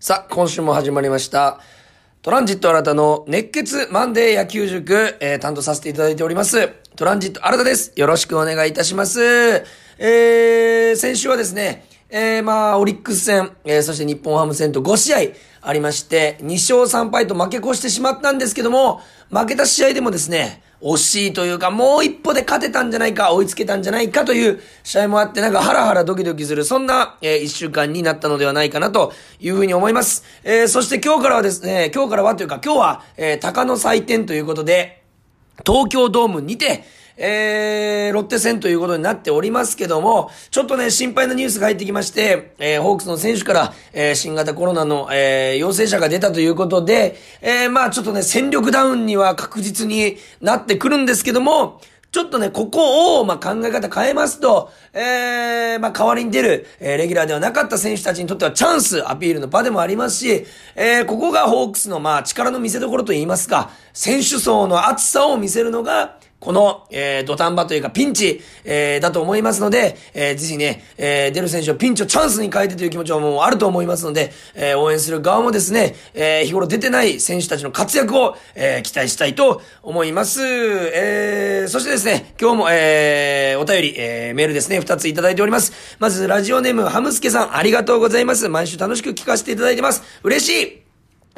さあ、今週も始まりました。トランジット新たの熱血マンデー野球塾、えー担当させていただいております。トランジット新たです。よろしくお願いいたします。えー、先週はですね、えー、まあ、オリックス戦、えー、そして日本ハム戦と5試合ありまして、2勝3敗と負け越してしまったんですけども、負けた試合でもですね、惜しいというか、もう一歩で勝てたんじゃないか、追いつけたんじゃないかという試合もあって、なんかハラハラドキドキする、そんな、えー一週間になったのではないかなというふうに思います。えーそして今日からはですね、今日からはというか、今日は、えー鷹の祭典ということで、東京ドームにて、えー、ロッテ戦ということになっておりますけども、ちょっとね、心配なニュースが入ってきまして、えー、ホークスの選手から、えー、新型コロナの、えー、陽性者が出たということで、えー、まあちょっとね、戦力ダウンには確実になってくるんですけども、ちょっとね、ここを、まあ、考え方変えますと、えー、まあ、代わりに出る、えー、レギュラーではなかった選手たちにとってはチャンス、アピールの場でもありますし、えー、ここがホークスの、まあ、力の見せ所といいますか、選手層の厚さを見せるのが、この、えー、土壇場というかピンチ、えー、だと思いますので、えー、ぜひね、えー、出る選手をピンチをチャンスに変えてという気持ちはもうあると思いますので、えー、応援する側もですね、えー、日頃出てない選手たちの活躍を、えー、期待したいと思います。えー、そしてですね、今日も、えー、お便り、えー、メールですね、二ついただいております。まず、ラジオネーム、ハムスケさん、ありがとうございます。毎週楽しく聞かせていただいてます。嬉しい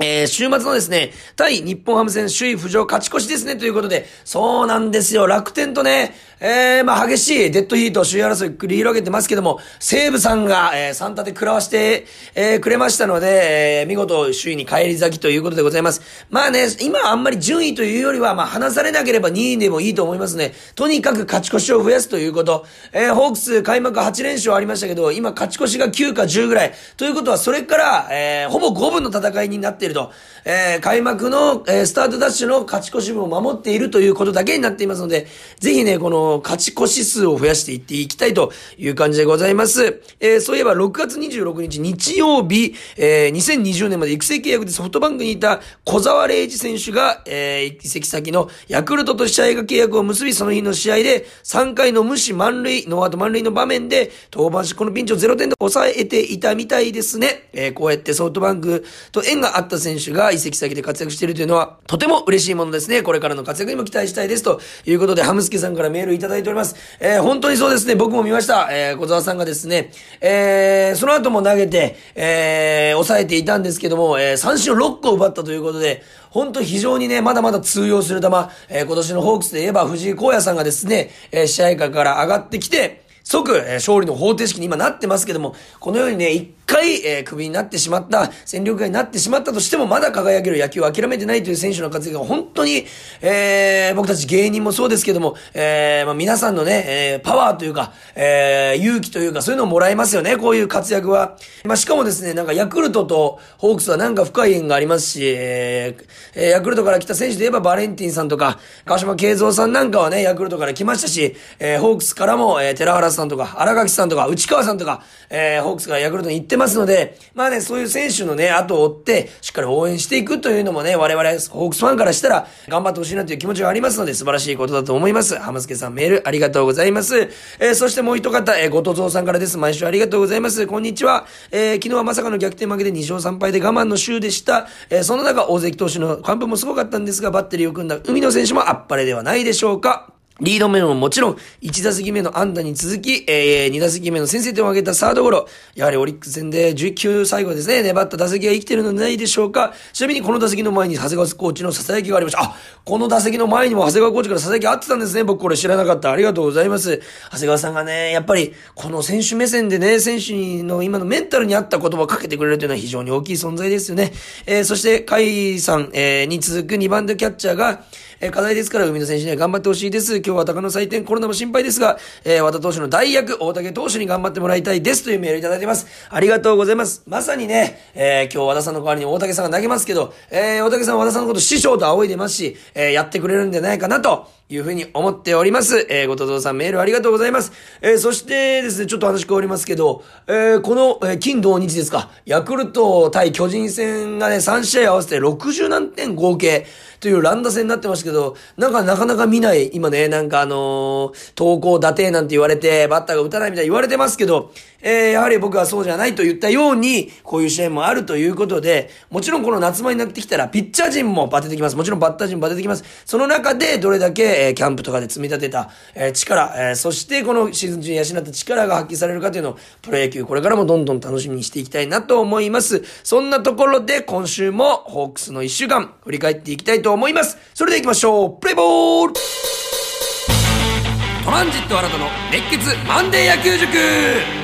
えー、週末のですね、対日本ハム戦首位浮上勝ち越しですね、ということで、そうなんですよ、楽天とね、えー、まあ激しいデッドヒート、首位争い繰り広げてますけども、西武さんが、えー、3立て食らわして、えー、くれましたので、えー、見事首位に返り咲きということでございます。まあね、今あんまり順位というよりは、まあ離されなければ2位でもいいと思いますね。とにかく勝ち越しを増やすということ。えー、ホークス開幕8連勝ありましたけど、今勝ち越しが9か10ぐらい。ということは、それから、えー、ほぼ5分の戦いになっていると。えー、開幕の、えー、スタートダッシュの勝ち越し分を守っているということだけになっていますので、ぜひね、この勝ち越し数を増やしていっていきたいという感じでございます。えー、そういえば6月26日日曜日、えー、2020年まで育成契約でソフトバンクにいた小沢礼二選手が、えー、移籍先のヤクルトと試合が契約を結び、その日の試合で3回の無視満塁、ノーアウト満塁の場面で登板し、このピンチを0点で抑えていたみたいですね。えー、こうやってソフトバンクと縁があった選手が移籍先で活躍しているというのは、とても嬉しいものですね。これからの活躍にも期待したいです。ということで、ハムスケさんからメールいただいております。えー、本当にそうですね。僕も見ました。えー、小沢さんがですね、えー、その後も投げて、えー、抑えていたんですけども、えー、三振を6個奪ったということで、本当非常にね、まだまだ通用する球、えー、今年のホークスで言えば藤井荒野さんがですね、えー、試合会から上がってきて、即、えー、勝利の方程式に今なってますけども、このようにね、回、えー、クビになってしまった、戦力外になってしまったとしても、まだ輝ける野球を諦めてないという選手の活躍が本当に、えー、僕たち芸人もそうですけども、えー、まあ、皆さんのね、えー、パワーというか、えー、勇気というか、そういうのをもらえますよね、こういう活躍は。まあ、しかもですね、なんかヤクルトとホークスはなんか深い縁がありますし、えー、ヤクルトから来た選手で言えばバレンティンさんとか、川島慶三さんなんかはね、ヤクルトから来ましたし、えー、ホークスからも、えー、寺原さんとか、荒垣さんとか、内川さんとか、えー、ホークスからヤクルトに行ってますので、まあね、そういう選手のね、後を追って、しっかり応援していくというのもね、我々、ホークスファンからしたら、頑張ってほしいなという気持ちがありますので、素晴らしいことだと思います。浜助さんメールありがとうございます。えー、そしてもう一方、えー、ごとぞうさんからです。毎週ありがとうございます。こんにちは。えー、昨日はまさかの逆転負けで2勝3敗で我慢の週でした。えー、その中、大関投手の完封もすごかったんですが、バッテリーを組んだ海野選手もあっぱれではないでしょうか。リード面ももちろん、1打席目の安打に続き、えー、2打席目の先制点を挙げたサードゴロ。やはりオリックス戦で19最後ですね、粘った打席が生きてるのではないでしょうか。ちなみにこの打席の前に長谷川コーチの囁きがありました。あ、この打席の前にも長谷川コーチから囁きあってたんですね。僕これ知らなかった。ありがとうございます。長谷川さんがね、やっぱり、この選手目線でね、選手の今のメンタルに合った言葉をかけてくれるというのは非常に大きい存在ですよね。えー、そして、甲斐さん、えー、に続く2番手キャッチャーが、えー、課題ですから、海野選手には頑張ってほしいです。今日は高野祭典コロナも心配ですが、えー、和田投手の代役、大竹投手に頑張ってもらいたいですというメールいただいてます。ありがとうございます。まさにね、えー、今日和田さんの代わりに大竹さんが投げますけど、えー、大竹さんは和田さんのこと師匠と仰いでますし、えー、やってくれるんじゃないかなというふうに思っております。えー、ごとぞさんメールありがとうございます。えー、そしてですね、ちょっと話変わりますけど、えー、この、えー、金土日ですか、ヤクルト対巨人戦がね、3試合合わせて60何点合計。という乱打戦になってましたけど、なんかなかなか見ない、今ね、なんかあのー、投稿打てなんて言われて、バッターが打たないみたいに言われてますけど、えー、やはり僕はそうじゃないと言ったように、こういう試合もあるということで、もちろんこの夏場になってきたら、ピッチャー陣もバテてきます。もちろんバッター陣もバテてきます。その中で、どれだけ、え、キャンプとかで積み立てた、え、力、え、そしてこのシーズン中に養った力が発揮されるかというのを、プロ野球これからもどんどん楽しみにしていきたいなと思います。そんなところで、今週もホークスの一週間、振り返っていきたいと思います。それでは行きましょう。プレイボールトランジット新たの熱血マンデー野球塾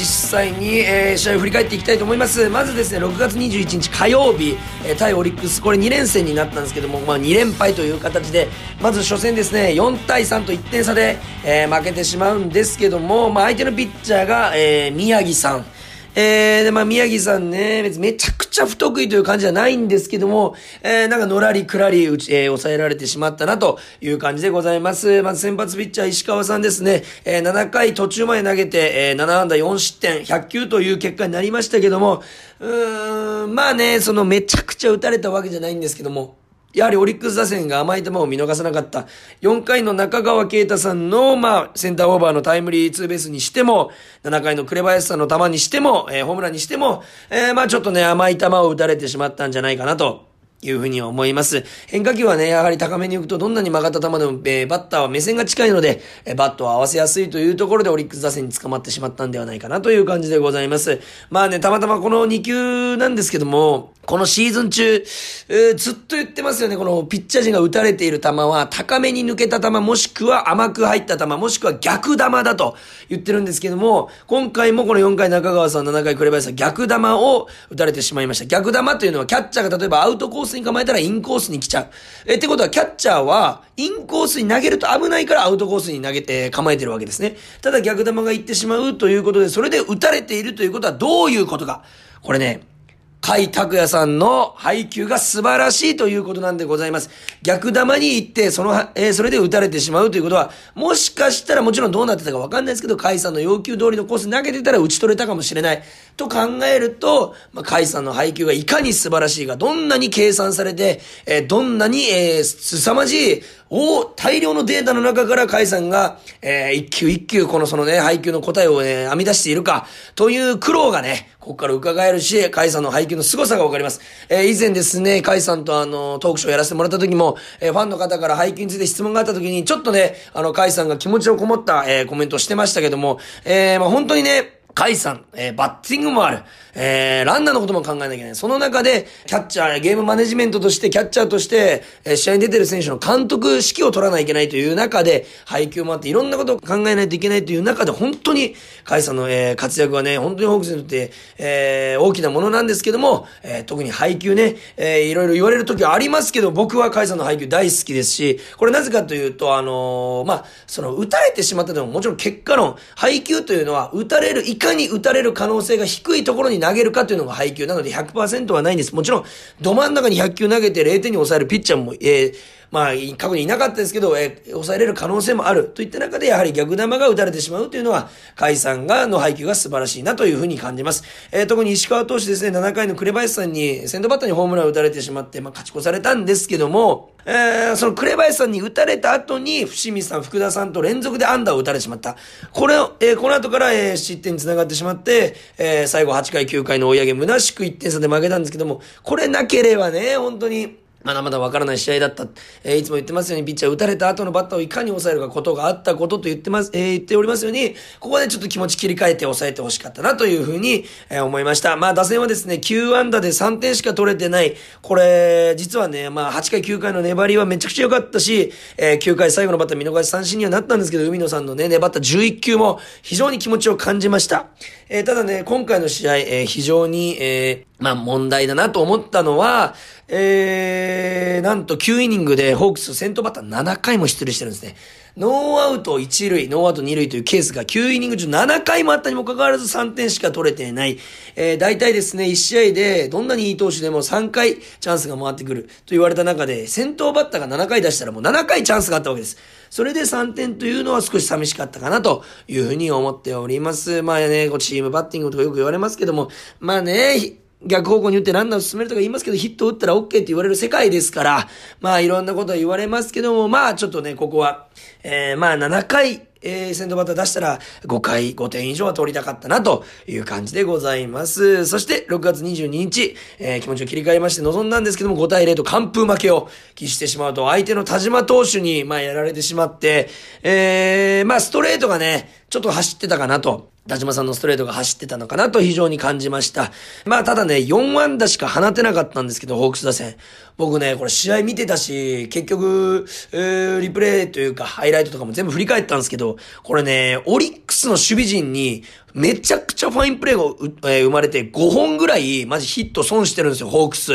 実際に、えー、試合を振り返っていきたいと思います。まずですね、6月21日火曜日、えー、対オリックス、これ2連戦になったんですけども、まあ2連敗という形で、まず初戦ですね、4対3と1点差で、えー、負けてしまうんですけども、まあ相手のピッチャーが、えー、宮城さん、えー、で、まあ、宮城さんね、めちゃくちゃ不得意という感じじゃないんですけども、えー、なんかのらりくらり、うち、えー、抑えられてしまったなという感じでございます。まず先発ピッチャー石川さんですね、えー、7回途中まで投げて、えー、7安打4失点、100球という結果になりましたけども、うーん、まあね、そのめちゃくちゃ打たれたわけじゃないんですけども、やはりオリックス打線が甘い球を見逃さなかった。4回の中川圭太さんの、まあ、センターオーバーのタイムリーツーベースにしても、7回の紅林さんの球にしても、えー、ホームランにしても、えー、まあちょっとね、甘い球を打たれてしまったんじゃないかなと。いうふうに思います。変化球はね、やはり高めに行くとどんなに曲がった球でも、えー、バッターは目線が近いので、えー、バットを合わせやすいというところでオリックス打線に捕まってしまったんではないかなという感じでございます。まあね、たまたまこの2球なんですけども、このシーズン中、えー、ずっと言ってますよね。このピッチャー陣が打たれている球は、高めに抜けた球、もしくは甘く入った球、もしくは逆球だと言ってるんですけども、今回もこの4回中川さん、7回紅林さん、逆球を打たれてしまいました。逆球というのは、キャッチャーが例えばアウトコーススに構えたらインコースに来ちゃう。えってことは、キャッチャーは、インコースに投げると危ないからアウトコースに投げて、構えてるわけですね。ただ逆球が行ってしまうということで、それで打たれているということはどういうことか。これね、甲斐拓也さんの配球が素晴らしいということなんでございます。逆球に行って、その、えー、それで打たれてしまうということは、もしかしたらもちろんどうなってたかわかんないですけど、甲斐さんの要求通りのコース投げてたら打ち取れたかもしれない。と考えると、まあ、甲斐さんの配球がいかに素晴らしいか、どんなに計算されて、えー、どんなに、えー、凄まじい、お大量のデータの中から甲斐さんが、えー、一球一球このそのね、配球の答えをね、編み出しているか、という苦労がね、ここから伺えるし、カイさんの配球の凄さがわかります。えー、以前ですね、カイさんとあの、トークショーやらせてもらった時も、えー、ファンの方から配球について質問があった時に、ちょっとね、あの、カイさんが気持ちをこもった、えー、コメントをしてましたけども、えー、まあ本当にね、甲斐さん、えー、バッティングもある。えー、ランナーのことも考えなきゃいけない。その中で、キャッチャー、ゲームマネジメントとして、キャッチャーとして、えー、試合に出てる選手の監督指揮を取らないといけないという中で、配球もあって、いろんなことを考えないといけないという中で、本当に、甲斐さんの、えー、活躍はね、本当にホークスにとって、えー、大きなものなんですけども、えー、特に配球ね、えー、いろいろ言われる時はありますけど、僕は甲斐さんの配球大好きですし、これなぜかというと、あのー、まあ、その、打たれてしまったでも、もちろん結果論、配球というのは、打たれる、いかに打たれる可能性が低いところに投げるかというのが配球なので100%はないんです。もちろん、ど真ん中に100球投げて0点に抑えるピッチャーも、えー、まあ、過去にいなかったですけど、えー、抑えれる可能性もある。といった中で、やはり逆球が打たれてしまうというのは、甲斐さんが、の配球が素晴らしいなというふうに感じます。えー、特に石川投手ですね、7回の紅林さんに、先頭バッターにホームランを打たれてしまって、まあ、勝ち越されたんですけども、えー、その紅林さんに打たれた後に、伏見さん、福田さんと連続でアンダーを打たれてしまった。これを、えー、この後から、えー、失点に繋がってしまって、えー、最後8回9回の追い上げ、虚しく1点差で負けたんですけども、これなければね、本当に、まだまだわからない試合だった。えー、いつも言ってますように、ピッチャー打たれた後のバッターをいかに抑えるかことがあったことと言ってます、えー、言っておりますように、ここでちょっと気持ち切り替えて抑えてほしかったなというふうに、えー、思いました。まあ、打線はですね、9安打で3点しか取れてない。これ、実はね、まあ、8回9回の粘りはめちゃくちゃ良かったし、えー、9回最後のバッター見逃し三振にはなったんですけど、海野さんのね、粘った11球も非常に気持ちを感じました。えー、ただね、今回の試合、えー、非常に、えー、まあ問題だなと思ったのは、えー、なんと9イニングでホークス先頭バッター7回も出塁してるんですね。ノーアウト1塁、ノーアウト2塁というケースが9イニング中7回もあったにもかかわらず3点しか取れていない。えー、大体ですね、1試合でどんなにいい投手でも3回チャンスが回ってくると言われた中で、先頭バッターが7回出したらもう7回チャンスがあったわけです。それで3点というのは少し寂しかったかなというふうに思っております。まあね、こうチームバッティングとかよく言われますけども、まあね、逆方向に打ってランナーを進めるとか言いますけど、ヒット打ったら OK って言われる世界ですから、まあいろんなことは言われますけども、まあちょっとね、ここは、えー、まあ7回、えー、先頭バッター出したら5回5点以上は取りたかったなという感じでございます。そして6月22日、えー、気持ちを切り替えまして臨んだんですけども5対0と完封負けを喫してしまうと相手の田島投手にまあやられてしまって、えー、まあストレートがね、ちょっと走ってたかなと。田島さんのストレートが走ってたのかなと非常に感じました。まあただね、4安打しか放てなかったんですけど、ホークス打線。僕ね、これ試合見てたし、結局、えー、リプレイというか、ハイライトとかも全部振り返ったんですけど、これね、オリックスの守備陣に、めちゃくちゃファインプレーが、えー、生まれて5本ぐらい、マジヒット損してるんですよ、ホークス。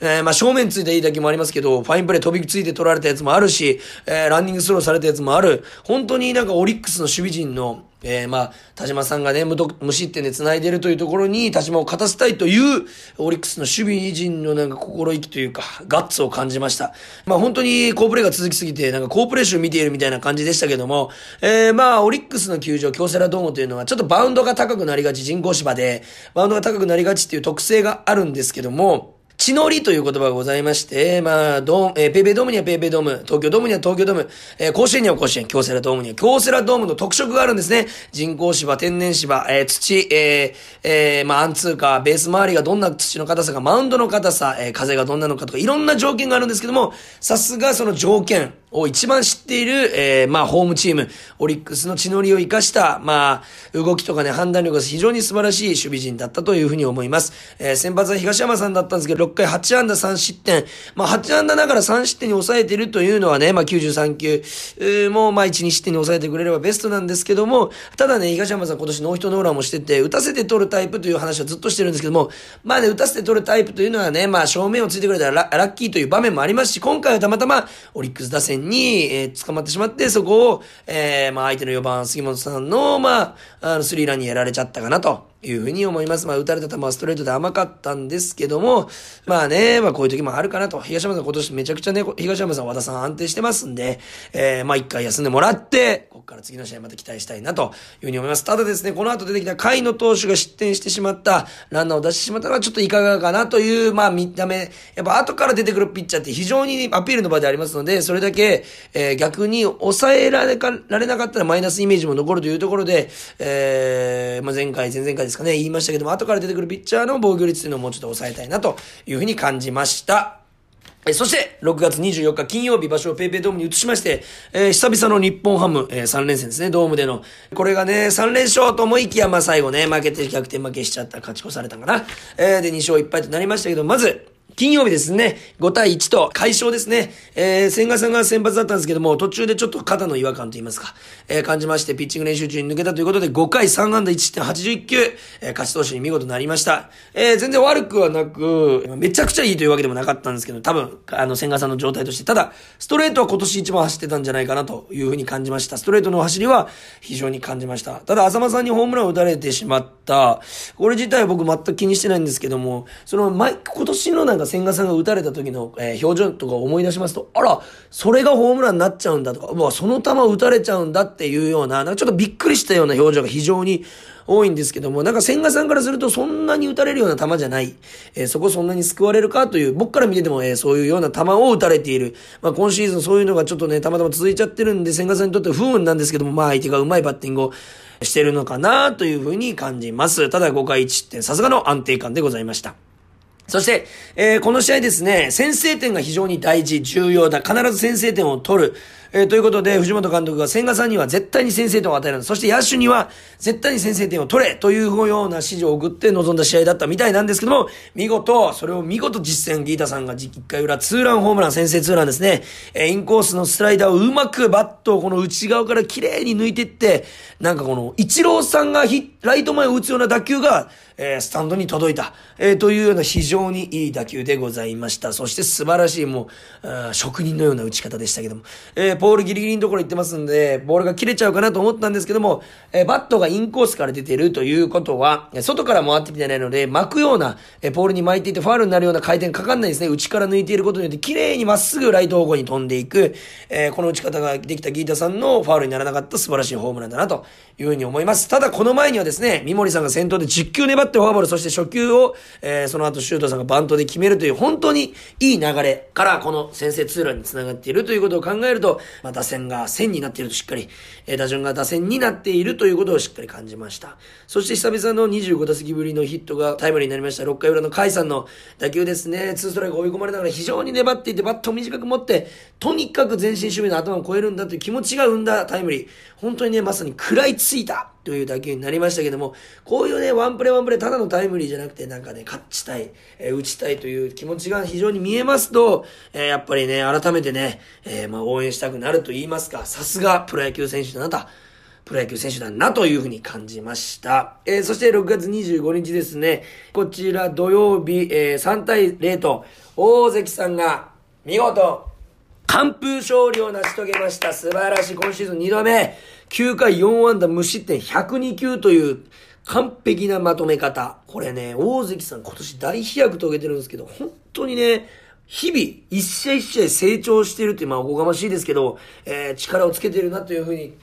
えー、まあ、正面ついたいい打球もありますけど、ファインプレー飛びついて取られたやつもあるし、えー、ランニングスローされたやつもある。本当になんかオリックスの守備陣の、えー、まあ、田島さんがね、無無失点で繋いでるというところに、田島を勝たせたいという、オリックスの守備陣のなんか心意気というか、ガッツを感じました。まあ本当に好プレーが続きすぎて、なんか好プレー集見ているみたいな感じでしたけども、えー、まあ、オリックスの球場、京セラドームというのは、ちょっとバウンドが高くなりがち、人工芝で、バウンドが高くなりがちっていう特性があるんですけども、地の利という言葉がございまして、まあ、ドえー、ペイペイドームにはペイペイドーム、東京ドームには東京ドーム、えー、甲子園には甲子園、京セラドームには京セラドームの特色があるんですね。人工芝、天然芝、えー、土、えー、えー、まあ、アンツーカー、ベース周りがどんな土の硬さか、マウンドの硬さ、えー、風がどんなのかとか、いろんな条件があるんですけども、さすがその条件、を一番知っている、えー、まあ、ホームチーム、オリックスの血のりを生かした、まあ、動きとかね、判断力が非常に素晴らしい守備陣だったというふうに思います。えー、先発は東山さんだったんですけど、6回8安打3失点。まあ、8安打ながら3失点に抑えてるというのはね、まあ、93球、え、もう、まあ、1、2失点に抑えてくれればベストなんですけども、ただね、東山さん今年ノーヒットノーランもしてて、打たせて取るタイプという話はずっとしてるんですけども、まあね、打たせて取るタイプというのはね、まあ、正面をついてくれたらラッキーという場面もありますし、今回はたまたま、オリックス打線に、えー捕まってしまって、そこを、えー、まあ相手の4番杉本さんの、まあ、あの、スリーランにやられちゃったかなと。いうふうに思います。まあ、打たれた球はストレートで甘かったんですけども、まあね、まあこういう時もあるかなと。東山さん今年めちゃくちゃね、東山さん和田さん安定してますんで、えー、まあ一回休んでもらって、ここから次の試合また期待したいなというふうに思います。ただですね、この後出てきた甲斐の投手が失点してしまった、ランナーを出してしまったのはちょっといかがかなという、まあ見た目、やっぱ後から出てくるピッチャーって非常にアピールの場でありますので、それだけ、えー、逆に抑えられかられなかったらマイナスイメージも残るというところで、えー、まあ前回、前々回ですかね、言いましたけども、後から出てくるピッチャーの防御率というのをもうちょっと抑えたいなというふうに感じました。えそして、6月24日金曜日場所をペイペイドームに移しまして、えー、久々の日本ハム、えー、3連戦ですね、ドームでの。これがね、3連勝と思いきや、まあ最後ね、負けて逆転負けしちゃった、勝ち越されたかな。えー、で、2勝1敗となりましたけど、まず、金曜日ですね、5対1と快勝ですね。えー、千賀さんが先発だったんですけども、途中でちょっと肩の違和感と言いますか、えー、感じまして、ピッチング練習中に抜けたということで、5回3安打1.81球、えー、勝ち投手に見事なりました。えー、全然悪くはなく、めちゃくちゃいいというわけでもなかったんですけど、多分、あの、千賀さんの状態として、ただ、ストレートは今年一番走ってたんじゃないかなというふうに感じました。ストレートの走りは非常に感じました。ただ、浅間さんにホームランを打たれてしまった、これ自体は僕全く気にしてないんですけども、その、前、今年のなんか千賀さんが打たれた時の、えー、表情とか思い出しますと、あら、それがホームランになっちゃうんだとか、うわ、その球打たれちゃうんだっていうような、なんかちょっとびっくりしたような表情が非常に多いんですけども、なんか千賀さんからするとそんなに打たれるような球じゃない。えー、そこそんなに救われるかという、僕から見てても、えー、そういうような球を打たれている。まあ今シーズンそういうのがちょっとね、たまたま続いちゃってるんで、千賀さんにとって不運なんですけども、まあ相手がうまいバッティングをしてるのかなというふうに感じます。ただ5回1点、さすがの安定感でございました。そして、えー、この試合ですね、先制点が非常に大事、重要だ。必ず先制点を取る。えー、ということで、藤本監督が千賀さんには絶対に先制点を与えるそして野手には絶対に先制点を取れというような指示を送って臨んだ試合だったみたいなんですけども、見事、それを見事実践、ギータさんが1回裏ツーランホームラン、先制ツーランですね。えー、インコースのスライダーをうまくバットをこの内側から綺麗に抜いていって、なんかこの、イチローさんがライト前を打つような打球が、えー、スタンドに届いた、えー、というような非常にいい打球でございました。そして素晴らしいもう、職人のような打ち方でしたけども、えー、ポールギリギリのところ行ってますんで、ボールが切れちゃうかなと思ったんですけども、えー、バットがインコースから出てるということは、外から回ってきてないので、巻くような、えー、ポールに巻いていてファールになるような回転かかんないですね。内から抜いていることによって、綺麗にまっすぐライト方向に飛んでいく、えー、この打ち方ができたギータさんのファールにならなかった素晴らしいホームランだなというふうに思います。ただこの前にはですね、三森さんが先頭で10球粘ってフォアボール、そして初球を、えー、その後シュートさんがバントで決めるという本当にいい流れからこの先制ツーランにつながっているということを考えると、まあ、打線が線になっているとしっかり、えー、打順が打線になっているということをしっかり感じました。そして久々の25打席ぶりのヒットがタイムリーになりました。6回裏の甲斐さんの打球ですね。2ストライク追い込まれながら非常に粘っていてバットを短く持って、とにかく全身守備の頭を超えるんだという気持ちが生んだタイムリー。本当にね、まさに食らいついたという打球になりましたけども、こういうね、ワンプレーワンプレーただのタイムリーじゃなくて、なんかね、勝ちたい、えー、打ちたいという気持ちが非常に見えますと、えー、やっぱりね、改めてね、えー、まあ応援したくなると言いますか、さすがプロ野球選手だなと。プロ野球選手だなというふうに感じました。えー、そして6月25日ですね、こちら土曜日、えー、3対0と、大関さんが見事、完封勝利を成し遂げました。素晴らしい。今シーズン2度目。9回4安打無失点102球という完璧なまとめ方。これね、大関さん今年大飛躍遂げてるんですけど、本当にね、日々、一試合一試合成長してるって、まあ、おこがましいですけど、えー、力をつけてるなというふうに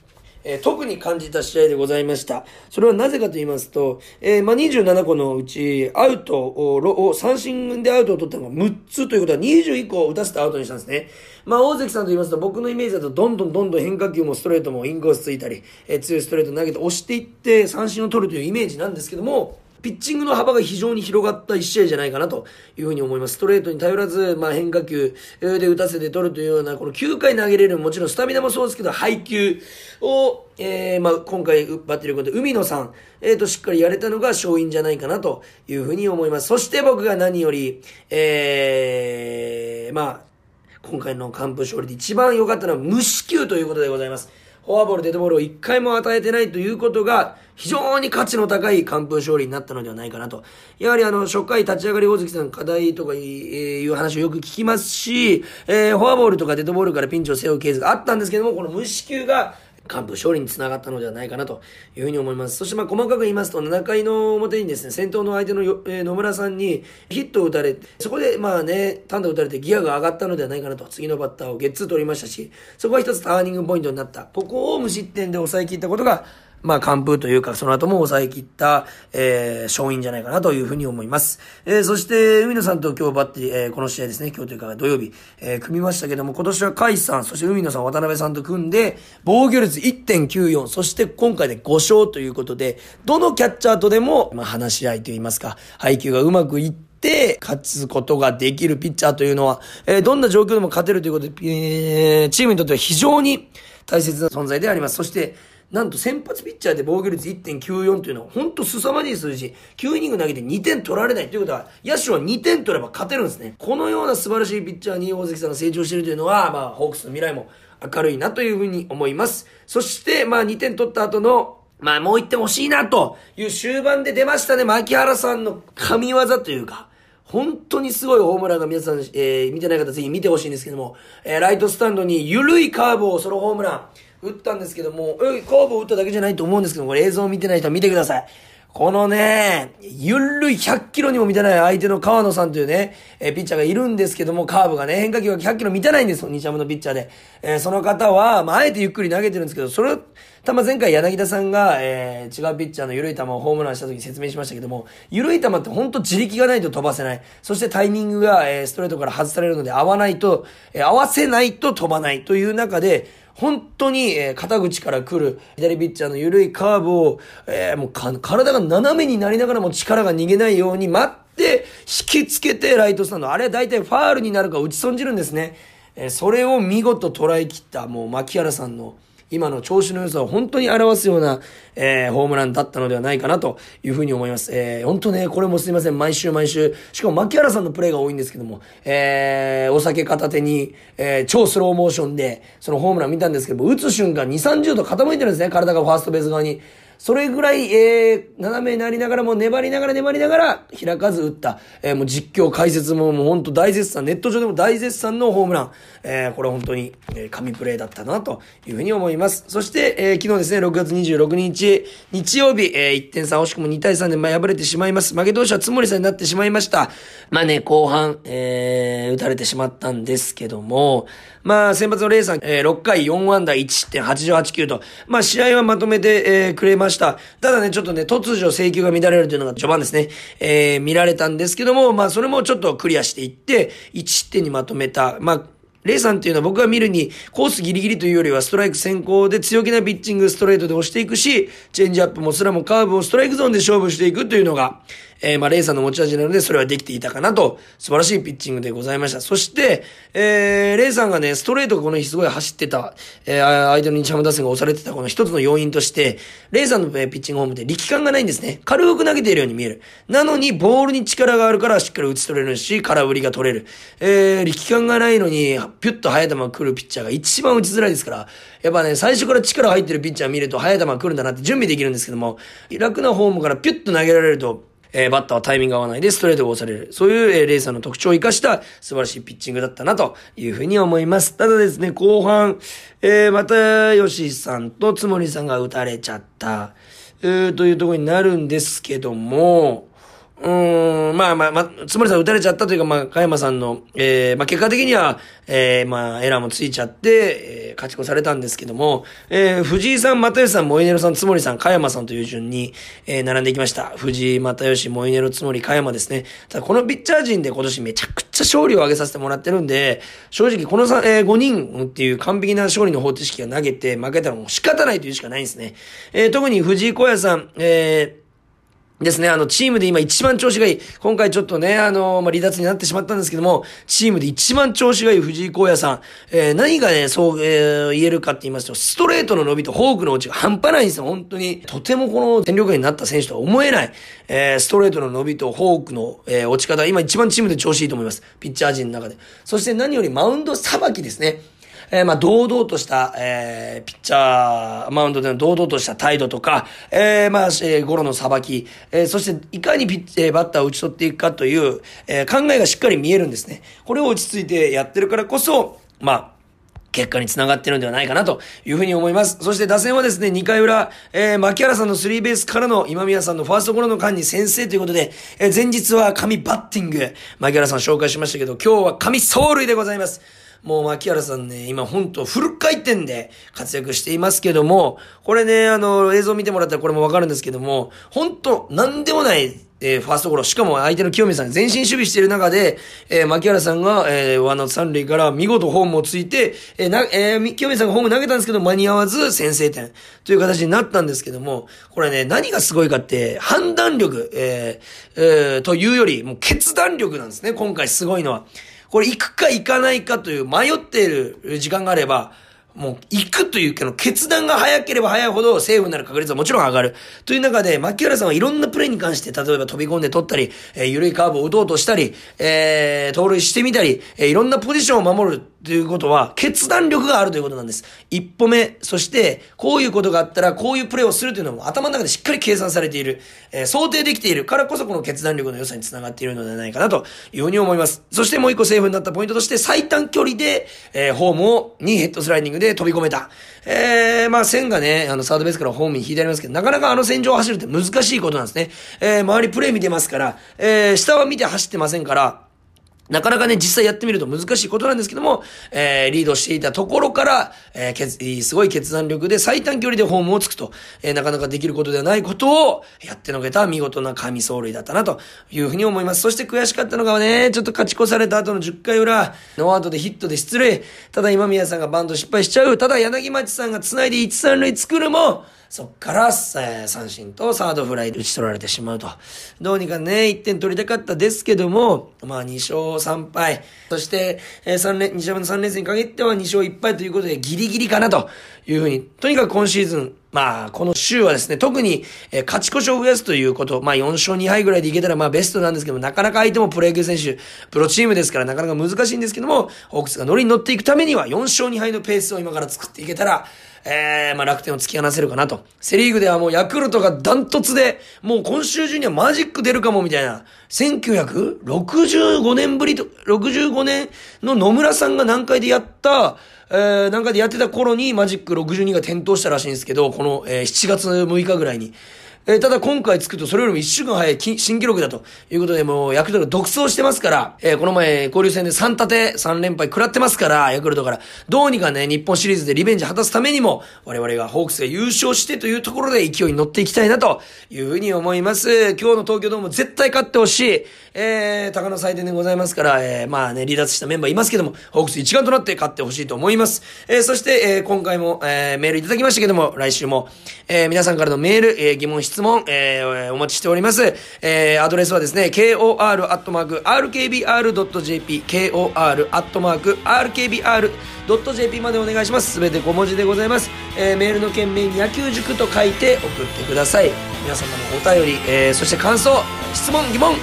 えー、特に感じた試合でございました。それはなぜかと言いますと、えー、まあ、27個のうち、アウトを、三振でアウトを取ったのが6つということは21個を打たせてアウトにしたんですね。まあ、大関さんと言いますと、僕のイメージだと、どんどんどんどん変化球もストレートもインコースついたり、えー、強いストレート投げて押していって三振を取るというイメージなんですけども、ピッチングの幅が非常に広がった一試合じゃないかなというふうに思います。ストレートに頼らず、まあ変化球で打たせて取るというような、この9回投げれる、もちろんスタミナもそうですけど、配球を、えー、まあ今回バッテリーことで、海野さん、え、ー、と、しっかりやれたのが勝因じゃないかなというふうに思います。そして僕が何より、えー、まあ、今回の完封勝利で一番良かったのは無四球ということでございます。フォアボール、デッドボールを1回も与えてないということが、非常に価値の高い完封勝利になったのではないかなと。やはりあの、初回立ち上がり大関さん課題とかいう話をよく聞きますし、えー、フォアボールとかデッドボールからピンチを背負うケースがあったんですけども、この無四球が幹部勝利につながったのではないかなというふうに思います。そしてまあ細かく言いますと、7回の表にですね、先頭の相手の、えー、野村さんにヒットを打たれて、そこでまあね、単打打たれてギアが上がったのではないかなと、次のバッターをゲッツー取りましたし、そこは一つターニングポイントになった。ここを無失点で抑え切ったことが、まあ、完封というか、その後も抑え切った、えー、勝因じゃないかなというふうに思います。えー、そして、海野さんと今日バッテリー、えー、この試合ですね、今日というか土曜日、えー、組みましたけども、今年は海さん、そして海野さん、渡辺さんと組んで、防御率1.94、そして今回で5勝ということで、どのキャッチャーとでも、まあ、話し合いといいますか、配球がうまくいって、で、勝つことができるピッチャーというのは、えー、どんな状況でも勝てるということで、えー、チームにとっては非常に大切な存在であります。そして、なんと先発ピッチャーで防御率1.94というのは、本当凄まじい数字。9イニング投げて2点取られないということは、野手は2点取れば勝てるんですね。このような素晴らしいピッチャーに大関さんが成長しているというのは、まあ、ホークスの未来も明るいなというふうに思います。そして、まあ、2点取った後の、まあ、もう1点欲しいなという終盤で出ましたね。牧原さんの神業というか、本当にすごいホームランが皆さん、えー、見てない方ぜひ見てほしいんですけども、えー、ライトスタンドに緩いカーブをソロホームラン、打ったんですけども、え、カーブを打っただけじゃないと思うんですけど、これ映像を見てない人は見てください。このね、ゆるい100キロにも満たない相手の川野さんというね、えピッチャーがいるんですけども、カーブがね、変化球が100キロ満たないんですよ、日ハムのピッチャーで。えー、その方は、まあ、あえてゆっくり投げてるんですけど、それ、たま前回柳田さんが、えー、違うピッチャーの緩い球をホームランした時に説明しましたけども、緩い球って本当自力がないと飛ばせない。そしてタイミングが、えー、ストレートから外されるので合わないと、えー、合わせないと飛ばないという中で、本当に、えー、肩口から来る左ピッチャーの緩いカーブを、えー、もう体が斜めになりながらも力が逃げないように待って、引きつけてライトスタンド。あれは大体ファールになるか打ち損じるんですね。えー、それを見事捉えきったもう牧原さんの今の調子の良さを本当に表すような、えー、ホームランだったのではないかなというふうに思います。えー、本当ね、これもすいません、毎週毎週、しかも牧原さんのプレーが多いんですけども、えー、お酒片手に、えー、超スローモーションで、そのホームラン見たんですけども、打つ瞬間2、30度傾いてるんですね、体がファーストベース側に。それぐらい、えー、斜めになりながらも粘りながら粘りながら開かず打った、えー、もう実況解説ももう本当大絶賛、ネット上でも大絶賛のホームラン、えー、これ本当に、えー、神プレーだったなというふうに思います。そして、えー、昨日ですね、6月26日、日曜日、えー、1点差惜しくも2対3で、まあ、敗れてしまいます。負け投手はつもりさんになってしまいました。まあね、後半、えー、打たれてしまったんですけども、まあ、先発のレイさん、えー、6回4安打1失点88球と、まあ、試合はまとめて、えー、くれました。ただね、ちょっとね、突如請求が乱れるというのが序盤ですね、えー、見られたんですけども、まあ、それもちょっとクリアしていって、1失点にまとめた。まあ、レイさんっていうのは僕が見るにコースギリギリというよりはストライク先行で強気なピッチングストレートで押していくし、チェンジアップもスラもカーブをストライクゾーンで勝負していくというのが、えー、まあ、レイさんの持ち味なので、それはできていたかなと、素晴らしいピッチングでございました。そして、えー、レイさんがね、ストレートがこの日すごい走ってた、えー、相手の日ハム打線が押されてたこの一つの要因として、レイさんのピッチングホームって力感がないんですね。軽く投げているように見える。なのに、ボールに力があるからしっかり打ち取れるし、空振りが取れる。えー、力感がないのに、ピュッと速い球来るピッチャーが一番打ちづらいですから、やっぱね、最初から力入ってるピッチャー見ると速い球来るんだなって準備できるんですけども、楽なフォームからピュッと投げられると、えー、バッターはタイミング合わないでストレートが押される。そういう、えー、レイさんの特徴を生かした素晴らしいピッチングだったなというふうに思います。ただですね、後半、えー、また、吉さんとつもりさんが打たれちゃった、えー、というところになるんですけども、うん、まあまあ、まあ、つもりさん打たれちゃったというか、まあ、加山さんの、えー、まあ結果的には、えー、まあ、エラーもついちゃって、えー、勝ち越されたんですけども、えー、藤井さん、又吉さん、モイネロさん、つもりさん、加山さんという順に、えー、並んでいきました。藤井、又吉、モイネロ、つもり、加山ですね。ただ、このピッチャー陣で今年めちゃくちゃ勝利を上げさせてもらってるんで、正直この3、えー、5人っていう完璧な勝利の方程式が投げて負けたらもう仕方ないというしかないんですね。えー、特に藤井小屋さん、えー、ですね、あの、チームで今一番調子がいい。今回ちょっとね、あの、まあ、離脱になってしまったんですけども、チームで一番調子がいい藤井荒野さん。えー、何がね、そう、えー、言えるかって言いますと、ストレートの伸びとフォークの落ちが半端ないんですよ。本当に。とてもこの全力になった選手とは思えない。えー、ストレートの伸びとフォークの、えー、落ち方。今一番チームで調子いいと思います。ピッチャー陣の中で。そして何よりマウンドさばきですね。えー、まあ、堂々とした、えー、ピッチャー、マウンドでの堂々とした態度とか、えー、まあ、えー、ゴロのさばき、えー、そして、いかにピッ、えー、バッターを打ち取っていくかという、えー、考えがしっかり見えるんですね。これを落ち着いてやってるからこそ、まあ、結果につながってるんではないかなというふうに思います。そして打線はですね、2回裏、えー、牧原さんのスリーベースからの今宮さんのファーストゴロの間に先制ということで、えー、前日は神バッティング、牧原さん紹介しましたけど、今日は神走塁でございます。もう牧原さんね、今ほんとフル回転で活躍していますけども、これね、あの、映像見てもらったらこれもわかるんですけども、本当なんでもないえー、ファーストゴロ、しかも相手の清水さん前進守備している中で、えー、牧原さんが、えー、ワンアウト三塁から見事ホームをついて、えー、な、えー、清水さんがホーム投げたんですけど間に合わず先制点という形になったんですけども、これね、何がすごいかって、判断力、えー、えー、というより、もう決断力なんですね、今回すごいのは。これ行くか行かないかという迷っている時間があれば、もう、行くというけど、決断が早ければ早いほどセーフになる確率はもちろん上がる。という中で、牧原さんはいろんなプレーに関して、例えば飛び込んで取ったり、えー、緩いカーブを打とうとしたり、えー、盗塁してみたり、えー、いろんなポジションを守るということは、決断力があるということなんです。一歩目、そして、こういうことがあったら、こういうプレーをするというのも頭の中でしっかり計算されている、えー、想定できているからこそこの決断力の良さにつながっているのではないかなというふうに思います。そしてもう一個セーフになったポイントとして、最短距離で、えー、ホームを、にヘッドスライディングで飛び込めた。えー、まあ線がね、あの、サードベースからホームに引いてありますけど、なかなかあの線上を走るって難しいことなんですね。えー、周りプレー見てますから、えー、下は見て走ってませんから、なかなかね、実際やってみると難しいことなんですけども、えー、リードしていたところから、えー、決、すごい決断力で最短距離でホームをつくと、えー、なかなかできることではないことをやってのけた見事な神走塁だったなというふうに思います。そして悔しかったのがね、ちょっと勝ち越された後の10回裏、ノーアウトでヒットで出塁。ただ今宮さんがバント失敗しちゃう。ただ柳町さんが繋いで1、3塁作るも、そっから、えー、三振とサードフライで打ち取られてしまうと。どうにかね、1点取りたかったですけども、まあ2勝3敗。そして、えー、3連、2勝の3連戦に限っては2勝1敗ということでギリギリかなというふうに。とにかく今シーズン、まあ、この週はですね、特に、え、勝ち越しを増やすということ、まあ4勝2敗ぐらいでいけたらまあベストなんですけども、なかなか相手もプロ野球選手、プロチームですからなかなか難しいんですけども、ホークスが乗りに乗っていくためには4勝2敗のペースを今から作っていけたら、えー、まあ楽天を突き放せるかなと。セリーグではもうヤクルトがダントツで、もう今週中にはマジック出るかもみたいな。1965年ぶりと、65年の野村さんが何回でやった、えー、南海でやってた頃にマジック62が点灯したらしいんですけど、この、えー、7月6日ぐらいに。えー、ただ今回作るとそれよりも一週間早い新記録だということで、もうヤクルトが独走してますから、えー、この前交流戦で3立て3連敗食らってますから、ヤクルトから、どうにかね、日本シリーズでリベンジ果たすためにも、我々がホークスが優勝してというところで勢いに乗っていきたいなというふうに思います。今日の東京ドーム絶対勝ってほしい。えー、高野祭典でございますから、えー、まあね、離脱したメンバーいますけども、ホークス一丸となって勝ってほしいと思います。えー、そして、えー、今回も、えー、メールいただきましたけども、来週も、えー、皆さんからのメール、えー、疑問、質質問、えー、お待ちしております。えー、アドレスはですね、kor.rkbr.jp、kor.rkbr.jp までお願いします。すべて小文字でございます。えー、メールの件名に野球塾と書いて送ってください。皆様のお便り、えー、そして感想、質問、疑問、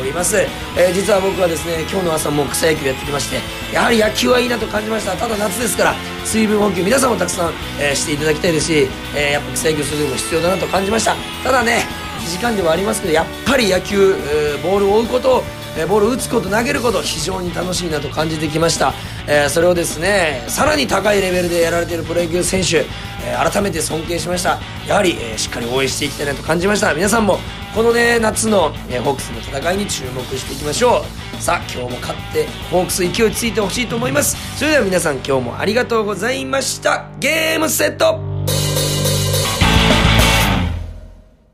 おります、えー、実は僕はですね今日の朝も草野球やってきましてやはり野球はいいなと感じました。ただ夏ですから水分補給皆さんもたくさん、えー、していただきたいですし、えー、やっぱ草野球するのも必要だなと感じました。ただね時間ではありますけどやっぱり野球、えー、ボールを追うことをえボールを打つこと投げること非常に楽しいなと感じてきました、えー、それをですねさらに高いレベルでやられているプロ野球選手、え、改めて尊敬しました。やはり、え、しっかり応援していきたいなと感じました。皆さんもこのね夏の、えホークスの戦いに注目していきましょう。さあ今日も勝ってホークス勢いついてほしいと思います。それでは皆さん今日もありがとうございました。ゲームセット